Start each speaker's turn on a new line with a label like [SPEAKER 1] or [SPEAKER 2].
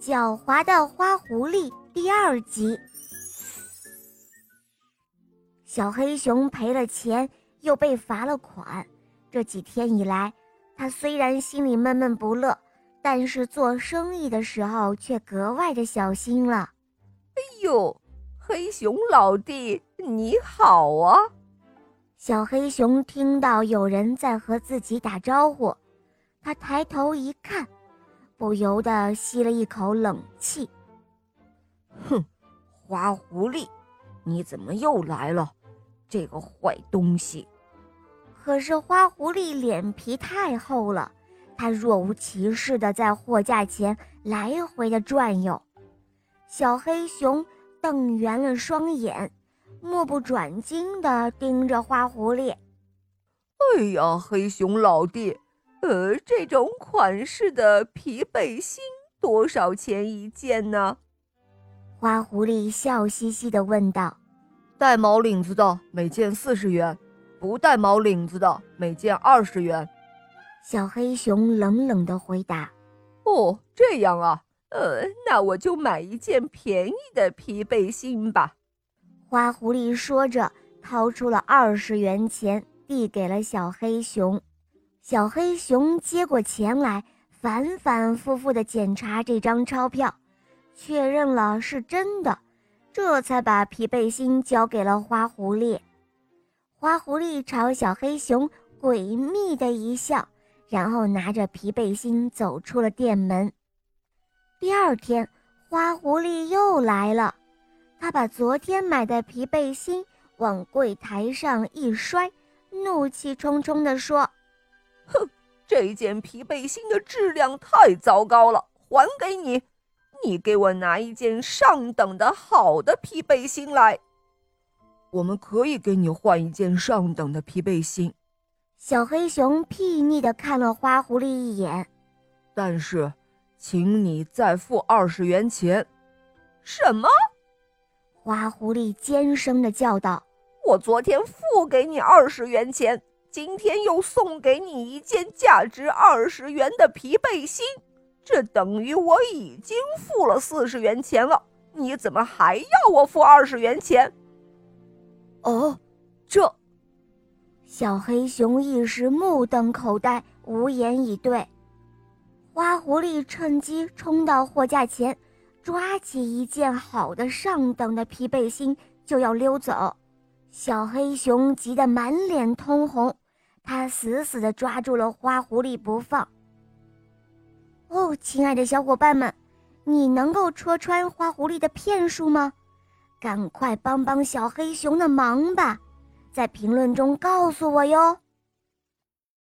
[SPEAKER 1] 狡猾的花狐狸第二集。小黑熊赔了钱，又被罚了款。这几天以来，他虽然心里闷闷不乐，但是做生意的时候却格外的小心了。
[SPEAKER 2] 哎呦，黑熊老弟，你好啊！
[SPEAKER 1] 小黑熊听到有人在和自己打招呼，他抬头一看。不由得吸了一口冷气。
[SPEAKER 2] 哼，花狐狸，你怎么又来了？这个坏东西！
[SPEAKER 1] 可是花狐狸脸皮太厚了，他若无其事地在货架前来回的转悠。小黑熊瞪圆了双眼，目不转睛地盯着花狐狸。
[SPEAKER 2] 哎呀，黑熊老弟！呃，这种款式的皮背心多少钱一件呢？
[SPEAKER 1] 花狐狸笑嘻嘻地问道：“
[SPEAKER 3] 带毛领子的每件四十元，不带毛领子的每件二十元。”
[SPEAKER 1] 小黑熊冷冷地回答：“
[SPEAKER 2] 哦，这样啊，呃，那我就买一件便宜的皮背心吧。”
[SPEAKER 1] 花狐狸说着，掏出了二十元钱，递给了小黑熊。小黑熊接过钱来，反反复复地检查这张钞票，确认了是真的，这才把皮背心交给了花狐狸。花狐狸朝小黑熊诡秘的一笑，然后拿着皮背心走出了店门。第二天，花狐狸又来了，他把昨天买的皮背心往柜台上一摔，怒气冲冲地说。
[SPEAKER 2] 哼，这件皮背心的质量太糟糕了，还给你。你给我拿一件上等的好的皮背心来。
[SPEAKER 3] 我们可以给你换一件上等的皮背心。
[SPEAKER 1] 小黑熊睥睨的看了花狐狸一眼，
[SPEAKER 3] 但是，请你再付二十元钱。
[SPEAKER 2] 什么？
[SPEAKER 1] 花狐狸尖声的叫道：“
[SPEAKER 2] 我昨天付给你二十元钱。”今天又送给你一件价值二十元的皮背心，这等于我已经付了四十元钱了。你怎么还要我付二十元钱？
[SPEAKER 3] 哦，这……
[SPEAKER 1] 小黑熊一时目瞪口呆，无言以对。花狐狸趁机冲到货架前，抓起一件好的上等的皮背心就要溜走。小黑熊急得满脸通红。它死死地抓住了花狐狸不放。哦，亲爱的小伙伴们，你能够戳穿花狐狸的骗术吗？赶快帮帮小黑熊的忙吧，在评论中告诉我哟。